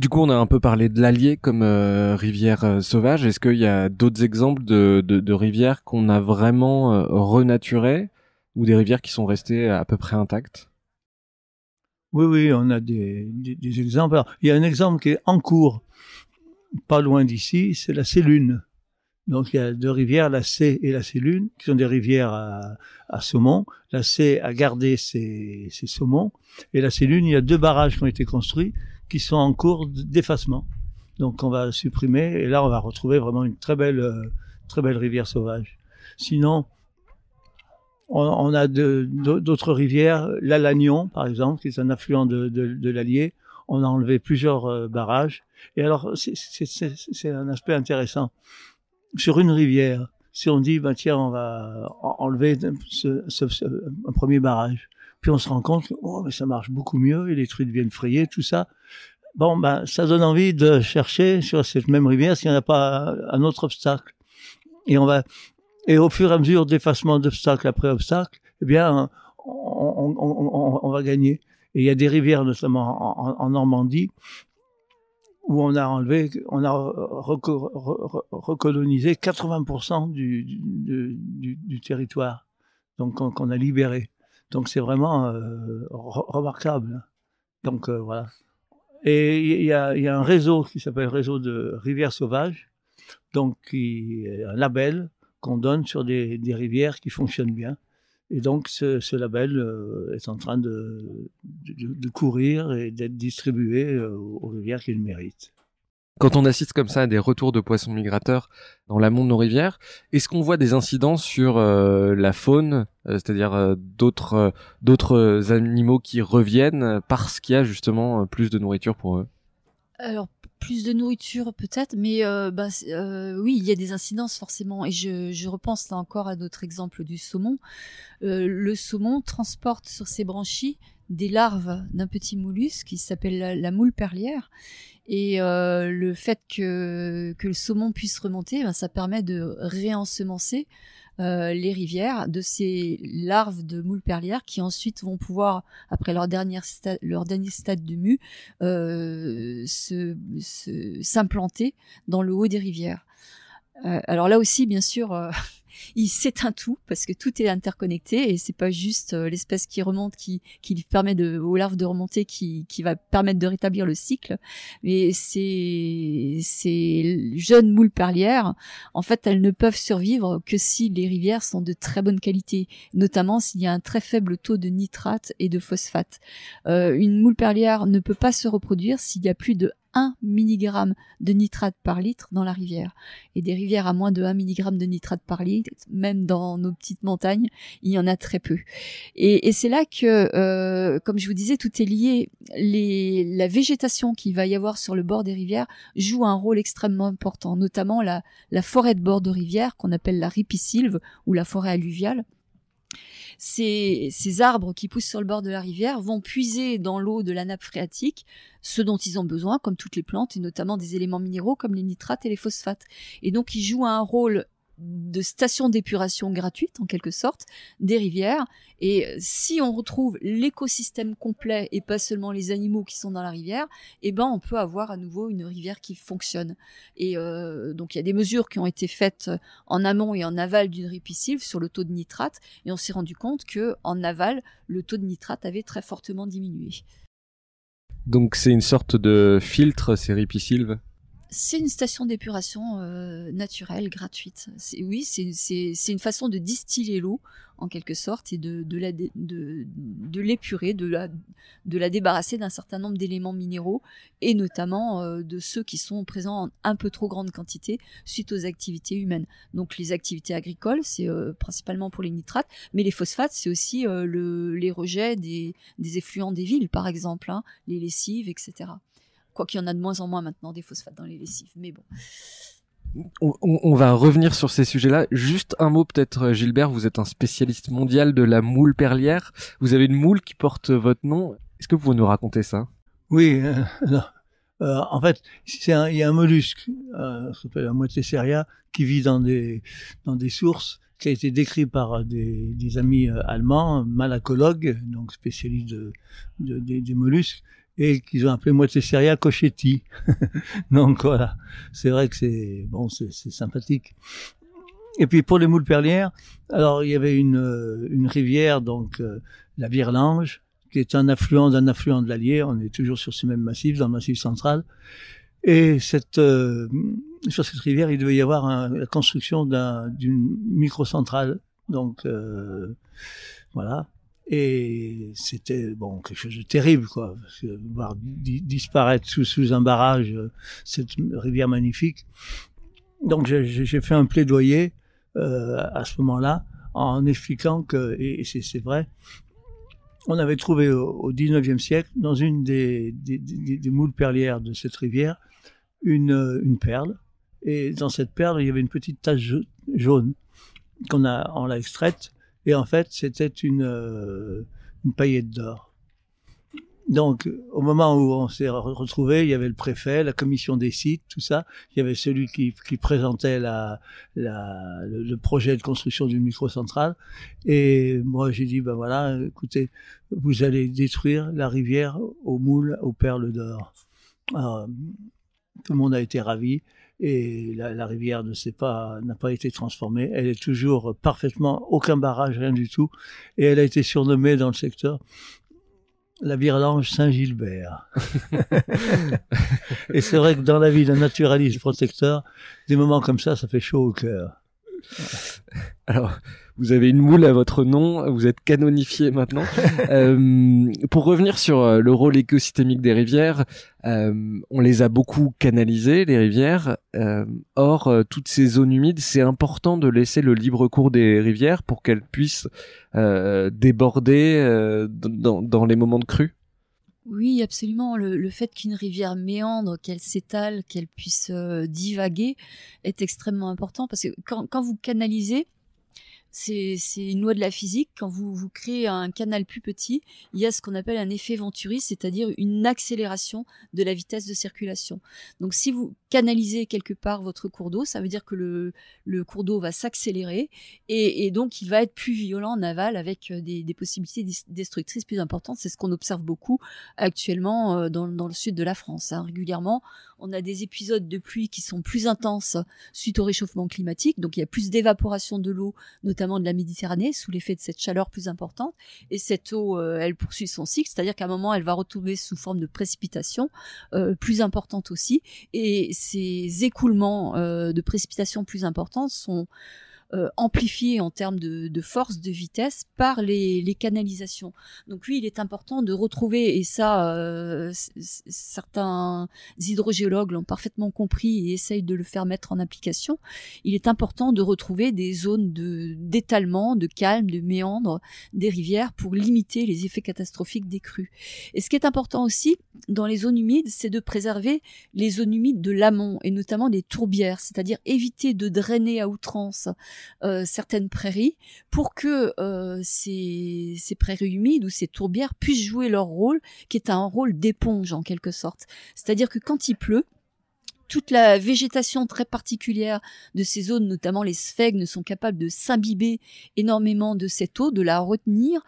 Du coup, on a un peu parlé de l'Allier comme euh, rivière euh, sauvage. Est-ce qu'il y a d'autres exemples de, de, rivières qu'on a vraiment euh, renaturées ou des rivières qui sont restées à peu près intactes? Oui, oui, on a des, des, exemples. il y a un exemple qui est en cours, pas loin d'ici, c'est la Célune. Donc il y a deux rivières, la C et la Célune, qui sont des rivières à, à saumon. La C a gardé ses, ses saumons. Et la Célune, il y a deux barrages qui ont été construits qui sont en cours d'effacement. Donc on va supprimer et là on va retrouver vraiment une très belle, euh, très belle rivière sauvage. Sinon, on, a d'autres rivières, l'Alagnon par exemple, qui est un affluent de, l'Allier. On a enlevé plusieurs euh, barrages. Et alors c'est un aspect intéressant. Sur une rivière, si on dit bah tiens on va enlever un premier barrage, puis on se rend compte que oh, mais ça marche beaucoup mieux et les truites viennent frayer, tout ça. Bon, ben, ça donne envie de chercher sur cette même rivière s'il n'y en a pas un autre obstacle. Et on va, et au fur et à mesure d'effacement d'obstacle après obstacle, eh bien, on, va gagner. Et il y a des rivières, notamment en, Normandie, où on a enlevé, on a recolonisé 80% du, du, du, du, territoire, donc qu'on a libéré. Donc c'est vraiment euh, remarquable. Donc euh, voilà. Et il y a, un réseau qui s'appelle réseau de rivières sauvages, donc qui est un label qu'on donne sur des, rivières qui fonctionnent bien. Et donc ce, label euh, est en train de, de courir et d'être distribué aux rivières qui le méritent. Quand on assiste comme ça à des retours de poissons migrateurs dans l'amont de nos rivières, est-ce qu'on voit des incidences sur euh, la faune, euh, c'est-à-dire euh, d'autres animaux qui reviennent parce qu'il y a justement plus de nourriture pour eux? Alors plus de nourriture peut-être, mais bah, oui, il y a des incidences forcément. Et je repense là encore à notre exemple du saumon. le saumon transporte sur ses branchies des larves d'un petit mollusque qui s'appelle la, moule perlière. Et euh, le fait que, le saumon puisse remonter, ben, ça permet de réensemencer euh, les rivières de ces larves de moule perlière qui ensuite vont pouvoir, après leur dernier stade de mue, euh, s'implanter dans le haut des rivières. Euh, alors là aussi, bien sûr, euh, il s'éteint tout parce que tout est interconnecté et c'est pas juste euh, l'espèce qui remonte qui, qui permet de, aux larves de remonter qui, qui va permettre de rétablir le cycle. Mais ces, ces jeunes moules perlières, en fait, elles ne peuvent survivre que si les rivières sont de très bonne qualité, notamment s'il y a un très faible taux de nitrate et de phosphate. une moule perlière ne peut pas se reproduire s'il y a plus de 1 mg de nitrate par litre dans la rivière. Et des rivières à moins de 1 mg de nitrate par litre, même dans nos petites montagnes, il y en a très peu. Et, c'est là que, euh, comme je vous disais, tout est lié. Les, la végétation qu'il va y avoir sur le bord des rivières joue un rôle extrêmement important, notamment la, la forêt de bord de rivière qu'on appelle la ripisylve ou la forêt alluviale ces, arbres qui poussent sur le bord de la rivière vont puiser dans l'eau de la nappe phréatique ce dont ils ont besoin, comme toutes les plantes, et notamment des éléments minéraux comme les nitrates et les phosphates. Et donc ils jouent un rôle de stations d'épuration gratuites en quelque sorte des rivières. Et si on retrouve l'écosystème complet et pas seulement les animaux qui sont dans la rivière eh ben on peut avoir à nouveau une rivière qui fonctionne. Et euh, donc il y a des mesures qui ont été faites en amont et en aval d'une ripisylve sur le taux de nitrate. Et on s'est rendu compte que en aval le taux de nitrate avait très fortement diminué. Donc c'est une sorte de filtre ces ripisylves? C'est une station d'épuration euh, naturelle, gratuite. Oui, c'est une façon de distiller l'eau, en quelque sorte, et de, l'épurer, de la, débarrasser d'un certain nombre d'éléments minéraux, et notamment euh, de ceux qui sont présents en un peu trop grande quantité suite aux activités humaines. Donc les activités agricoles, c'est euh, principalement pour les nitrates, mais les phosphates, c'est aussi le, les rejets des, des effluents des villes, par exemple, hein, les lessives, etc. Quoi qu'il y en a de moins en moins maintenant des phosphates dans les lessives. Mais bon. On, va revenir sur ces sujets-là. Juste un mot peut-être, euh, Gilbert, vous êtes un spécialiste mondial de la moule perlière. Vous avez une moule qui porte votre nom. Est-ce que vous pouvez nous raconter ça? Oui, euh, euh, en fait, il y a un mollusque, euh, s'appelle la Moitesseria, qui vit dans des, dans des sources, qui a été décrit par des, des amis allemands, malacologues, donc spécialistes de, de, des mollusques, et qu'ils ont appelé moitié céréales Cochetti. Donc voilà, c'est vrai que c'est bon, c'est sympathique. Et puis pour les moules perlières, alors il y avait une, euh, rivière, donc euh, la Virlange, qui est un affluent d'un affluent de l'Allier. On est toujours sur ce même massif, dans le massif central. Et cette, euh, sur cette rivière, il devait y avoir la construction d'une microcentrale. Donc voilà. Et c'était bon quelque chose de terrible, quoi, voir disparaître sous, sous un barrage cette rivière magnifique. Donc j'ai fait un plaidoyer euh, à ce moment-là en expliquant que, et c'est vrai, on avait trouvé au, 19e siècle, dans une des, des, moules perlières de cette rivière, une, une, perle. Et dans cette perle, il y avait une petite tache jaune qu'on a, on l'a extraite. Et en fait, c'était une, euh, une paillette d'or. Donc, au moment où on s'est retrouvé, il y avait le préfet, la commission des sites, tout ça. Il y avait celui qui, présentait le, projet de construction d'une microcentrale. Et moi, j'ai dit, ben voilà, écoutez, vous allez détruire la rivière aux moules, aux perles d'or. Tout le monde a été ravi et la, la rivière ne s'est pas n'a pas été transformée. Elle est toujours parfaitement aucun barrage, rien du tout, et elle a été surnommée dans le secteur la Virlange Saint-Gilbert. et c'est vrai que dans la vie d'un naturaliste protecteur, des moments comme ça, ça fait chaud au cœur. Alors, vous avez une moule à votre nom, vous êtes canonifié maintenant. euh, pour revenir sur euh, le rôle écosystémique des rivières, euh, on les a beaucoup canalisées, les rivières. Euh, or, toutes ces zones humides, c'est important de laisser le libre cours des rivières pour qu'elles puissent déborder dans, dans les moments de crue. Oui, absolument. Le, le fait qu'une rivière méandre, qu'elle s'étale, qu'elle puisse divaguer est extrêmement important parce que quand, quand vous canalisez, c'est une loi de la physique. Quand vous, vous créez un canal plus petit, il y a ce qu'on appelle un effet Venturi, c'est-à-dire une accélération de la vitesse de circulation. Donc si vous canalisez quelque part votre cours d'eau, ça veut dire que le, le cours d'eau va s'accélérer et, et, donc il va être plus violent en aval avec euh, des, des possibilités destructrices plus importantes. C'est ce qu'on observe beaucoup actuellement euh, dans, dans, le sud de la France. Hein. Régulièrement, on a des épisodes de pluie qui sont plus intenses suite au réchauffement climatique, donc il y a plus d'évaporation de l'eau, notamment de la Méditerranée, sous l'effet de cette chaleur plus importante. Et cette eau, euh, elle poursuit son cycle, c'est-à-dire qu'à un moment, elle va retomber sous forme de précipitation euh, plus importante aussi. Et ces écoulements euh, de précipitation plus importantes sont euh, amplifié en termes de, de, force, de vitesse par les, les, canalisations. Donc oui, il est important de retrouver, et ça, euh, certains hydrogéologues l'ont parfaitement compris et essayent de le faire mettre en application, il est important de retrouver des zones de d'étalement, de calme, de méandre des rivières pour limiter les effets catastrophiques des crues. Et ce qui est important aussi dans les zones humides, c'est de préserver les zones humides de l'amont et notamment des tourbières, c'est-à-dire éviter de drainer à outrance euh, certaines prairies pour que euh, ces, ces prairies humides ou ces tourbières puissent jouer leur rôle, qui est un rôle d'éponge en quelque sorte. C'est-à-dire que quand il pleut, toute la végétation très particulière de ces zones, notamment les sphègnes, sont capables de s'imbiber énormément de cette eau, de la retenir,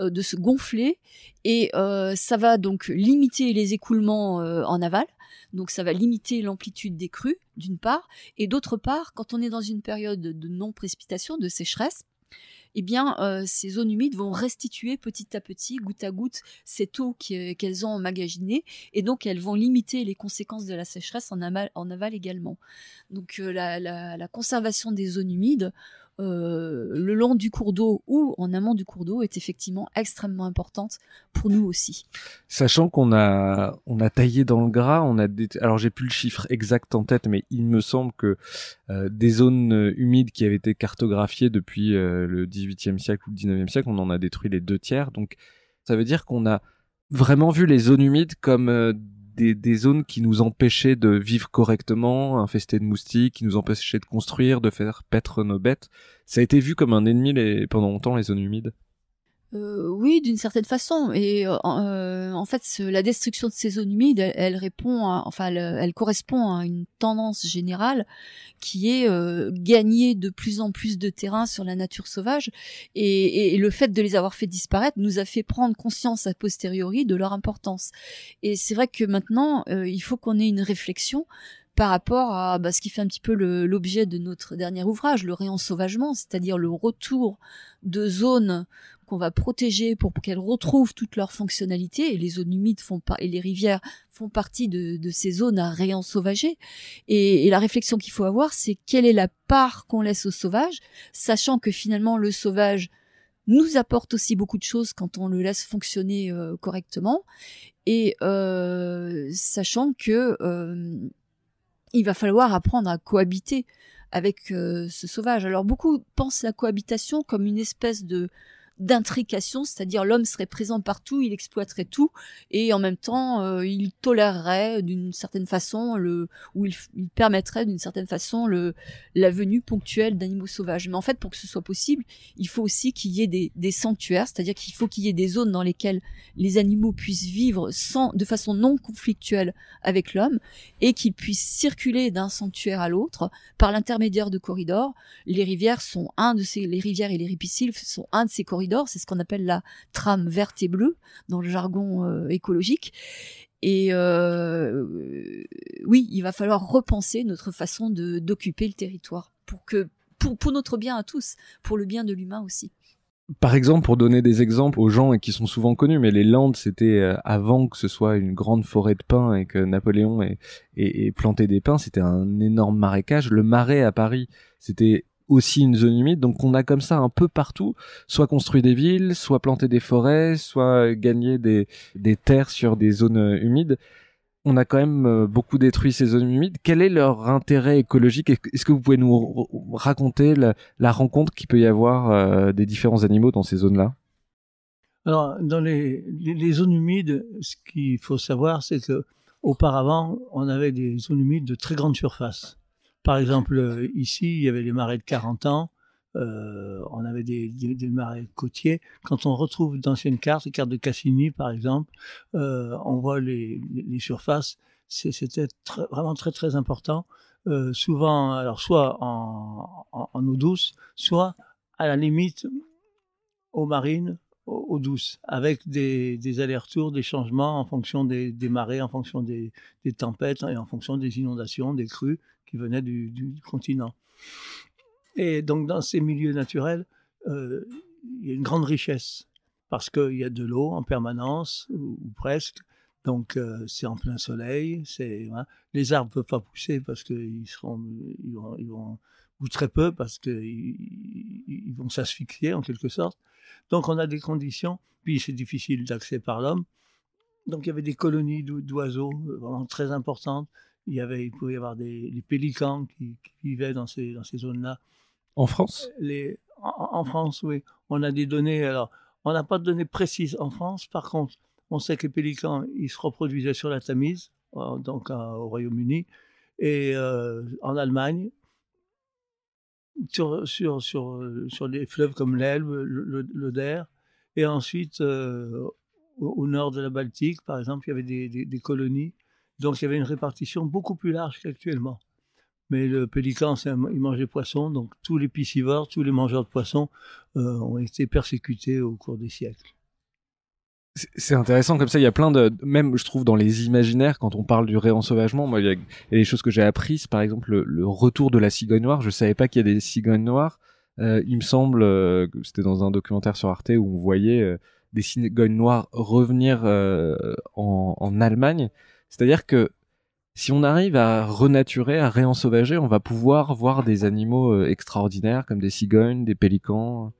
euh, de se gonfler, et euh, ça va donc limiter les écoulements en aval. Donc ça va limiter l'amplitude des crues, d'une part, et d'autre part, quand on est dans une période de non-précipitation, de sécheresse, eh bien, euh, ces zones humides vont restituer petit à petit, goutte à goutte, cette eau euh, qu'elles ont emmagasinée, et donc elles vont limiter les conséquences de la sécheresse en aval, en aval également. Donc euh, la, conservation des zones humides euh, le long du cours d'eau ou en amont du cours d'eau est effectivement extrêmement importante pour nous aussi. Sachant qu'on a on a taillé dans le gras, on a alors j'ai plus le chiffre exact en tête, mais il me semble que euh, des zones humides qui avaient été cartographiées depuis euh, le 18e siècle ou le 19e siècle, on en a détruit les deux tiers. Donc ça veut dire qu'on a vraiment vu les zones humides comme des, zones qui nous empêchaient de vivre correctement, infestées de moustiques, qui nous empêchaient de construire, de faire paître nos bêtes. Ça a été vu comme un ennemi les, pendant longtemps, les zones humides Euh, oui, d'une certaine façon. Et euh, euh, en fait, la destruction de ces zones humides, elle, répond, à, enfin, elle, correspond à une tendance générale qui est gagner de plus en plus de terrain sur la nature sauvage. Et, le fait de les avoir fait disparaître nous a fait prendre conscience a posteriori de leur importance. Et c'est vrai que maintenant, il faut qu'on ait une réflexion par rapport à bah, ce qui fait un petit peu l'objet de notre dernier ouvrage, le réensauvagement, c'est-à-dire le retour de zones qu'on va protéger pour qu'elles retrouvent toute leur fonctionnalité et les zones humides font pas et les rivières font partie de, ces zones à réensauvager et, et la réflexion qu'il faut avoir c'est quelle est la part qu'on laisse au sauvage sachant que finalement le sauvage nous apporte aussi beaucoup de choses quand on le laisse fonctionner euh, correctement et euh, sachant que euh, il va falloir apprendre à cohabiter avec ce sauvage. Alors beaucoup pensent la cohabitation comme une espèce de d'intrication, c'est-à-dire l'homme serait présent partout, il exploiterait tout, et en même temps, euh, il tolérerait d'une certaine façon le, ou il, permettrait d'une certaine façon le, la venue ponctuelle d'animaux sauvages. Mais en fait, pour que ce soit possible, il faut aussi qu'il y ait des, des sanctuaires, c'est-à-dire qu'il faut qu'il y ait des zones dans lesquelles les animaux puissent vivre sans, de façon non conflictuelle avec l'homme, et qu'ils puissent circuler d'un sanctuaire à l'autre par l'intermédiaire de corridors. Les rivières sont un de ces, les rivières et les ripisylves sont un de ces corridors c'est ce qu'on appelle la trame verte et bleue dans le jargon euh, écologique. Et euh, oui, il va falloir repenser notre façon d'occuper le territoire pour que pour, pour notre bien à tous, pour le bien de l'humain aussi. Par exemple, pour donner des exemples aux gens qui sont souvent connus, mais les Landes, c'était euh, avant que ce soit une grande forêt de pins et que Napoléon ait, ait planté des pins, c'était un énorme marécage. Le marais à Paris, c'était aussi une zone humide. Donc on a comme ça un peu partout, soit construit des villes, soit planté des forêts, soit gagné des, des terres sur des zones euh, humides. On a quand même euh, beaucoup détruit ces zones humides. Quel est leur intérêt écologique? Est-ce que vous pouvez nous raconter la, rencontre qu'il peut y avoir euh, des différents animaux dans ces zones-là? Alors, dans les, les, zones humides, ce qu'il faut savoir, c'est que auparavant, on avait des zones humides de très grande surface. Par exemple, euh, ici, il y avait les marais de 40 ans. Euh, on avait des, marais côtiers. Quand on retrouve d'anciennes cartes, les cartes de Cassini par exemple, euh, on voit les, surfaces. C'était vraiment très très important. Souvent, alors soit en, en, en, eau douce, soit à la limite aux marines, eau douce, avec des, allers-retours, des changements en fonction des, marées, en fonction des, tempêtes et en fonction des inondations, des crues qui venaient du, continent. Et donc dans ces milieux naturels, euh, il y a une grande richesse parce qu'il y a de l'eau en permanence ou, presque. Donc euh, c'est en plein soleil. Les arbres peuvent pas pousser parce qu'ils ils vont, ou très peu parce qu'ils ils vont s'asphyxier en quelque sorte. Donc on a des conditions, puis c'est difficile d'accès par l'homme. Donc il y avait des colonies d'oiseaux euh, vraiment très importantes. Il, y avait, il pouvait y avoir des, pélicans qui, vivaient dans ces, dans ces zones-là. En France? Les, en, France, oui. On a des données. Alors, on n'a pas de données précises en France. Par contre, on sait que les pélicans, ils se reproduisaient sur la Tamise, euh, donc au Royaume-Uni, et euh, en Allemagne, sur, sur, sur, sur des fleuves comme l'Elbe, l'Oder, et ensuite euh, au, nord de la Baltique, par exemple, il y avait des, colonies. Donc il y avait une répartition beaucoup plus large qu'actuellement. Mais le pélican, il mangeait poisson, donc tous les piscivores, tous les mangeurs de poissons euh, ont été persécutés au cours des siècles. C'est intéressant comme ça. Il y a plein de, même je trouve dans les imaginaires quand on parle du réensauvagement, moi il y a, des choses que j'ai apprises. Par exemple, le, retour de la cigogne noire. Je savais pas qu'il y a des cigognes noires. Euh, il me semble euh, que c'était dans un documentaire sur Arte où on voyait euh, des cigognes noires revenir euh, en, en, Allemagne. C'est-à-dire que si on arrive à renaturer, à réensauvager, on va pouvoir voir des animaux extraordinaires comme des cigognes, des pélicans.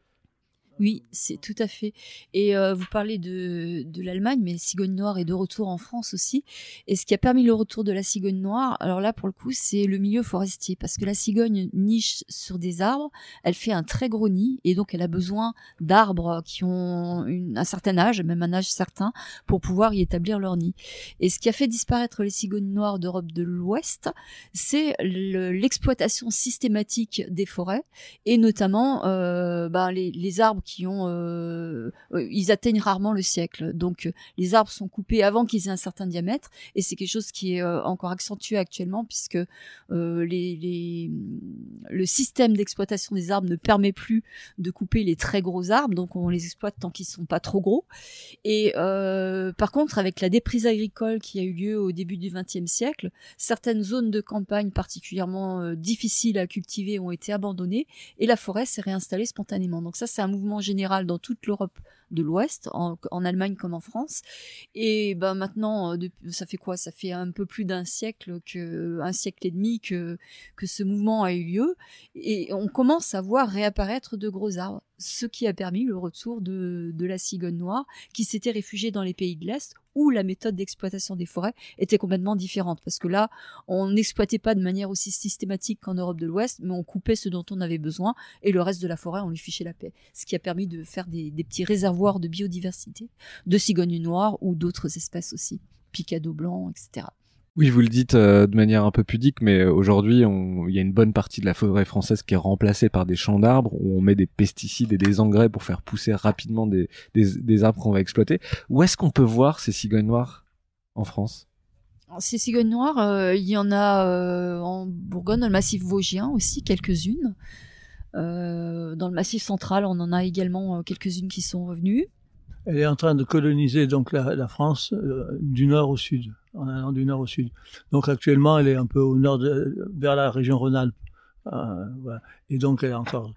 Oui, c'est tout à fait. Et euh, vous parlez de, de l'Allemagne, mais cigogne noire est de retour en France aussi. Et ce qui a permis le retour de la cigogne noire, alors là pour le coup, c'est le milieu forestier, parce que la cigogne niche sur des arbres, elle fait un très gros nid, et donc elle a besoin d'arbres qui ont une, un certain âge, même un âge certain, pour pouvoir y établir leur nid. Et ce qui a fait disparaître les cigognes noires d'Europe de l'Ouest, c'est l'exploitation systématique des forêts, et notamment euh, ben, les, les arbres euh, euh, ils atteignent rarement le siècle. Donc les arbres sont coupés avant qu'ils aient un certain diamètre, et c'est quelque chose qui est encore accentué actuellement puisque le système d'exploitation des arbres ne permet plus de couper les très gros arbres, donc on les exploite tant qu'ils sont pas trop gros. Et par contre, avec la déprise agricole qui a eu lieu au début du XXe siècle, certaines zones de campagne particulièrement difficiles à cultiver ont été abandonnées et la forêt s'est réinstallée spontanément. Donc ça, c'est un mouvement général dans toute l'Europe de l'Ouest, en, Allemagne comme en France. Et ben maintenant, euh, ça fait quoi? Ça fait un peu plus d'un siècle que un siècle et demi que que ce mouvement a eu lieu, et on commence à voir réapparaître de gros arbres, ce qui a permis le retour de, de la cigogne noire qui s'était réfugiée dans les pays de l'Est où la méthode d'exploitation des forêts était complètement différente. Parce que là, on n'exploitait pas de manière aussi systématique qu'en Europe de l'Ouest, mais on coupait ce dont on avait besoin et le reste de la forêt, on lui fichait la paix. Ce qui a permis de faire des, petits réservoirs de biodiversité, de cigognes noires ou d'autres espèces aussi, picado blanc, etc. Oui, vous le dites euh, de manière un peu pudique, mais euh, aujourd'hui, il y a une bonne partie de la forêt française qui est remplacée par des champs d'arbres où on met des pesticides et des engrais pour faire pousser rapidement des, des, arbres qu'on va exploiter. Où est-ce qu'on peut voir ces cigognes noires en France? Ces cigognes noires, euh, il y en a en Bourgogne, dans le massif vosgien aussi, quelques-unes. Dans le massif central, on en a également quelques-unes qui sont revenues. Elle est en train de coloniser donc la, France du nord au sud en allant du nord au sud. Donc actuellement, elle est un peu au nord, vers la région Rhône-Alpes. Euh. Et donc, elle a encore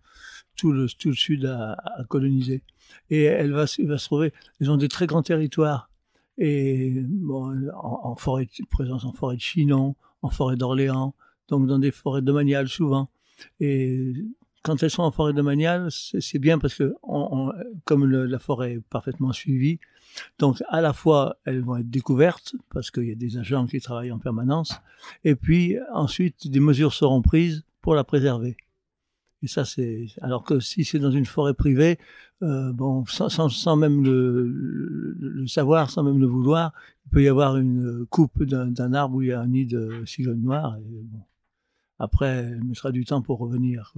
tout le, sud à, coloniser. Et elle va, se trouver, ils ont des très grands territoires. Et en, forêt, présence en forêt de Chinon, en forêt d'Orléans, donc dans des forêts domaniales souvent. Quand elles sont en forêt domaniale, c'est bien parce que, comme la forêt est parfaitement suivie, donc à la fois elles vont être découvertes parce qu'il y a des agents qui travaillent en permanence, et puis ensuite des mesures seront prises pour la préserver. Et ça c'est alors que si c'est dans une forêt privée, euh, bon sans, même le, savoir, sans même le vouloir, il peut y avoir une coupe d'un arbre où il y a un nid de cigogne noire. Et bon, après, elle mettra du temps pour revenir.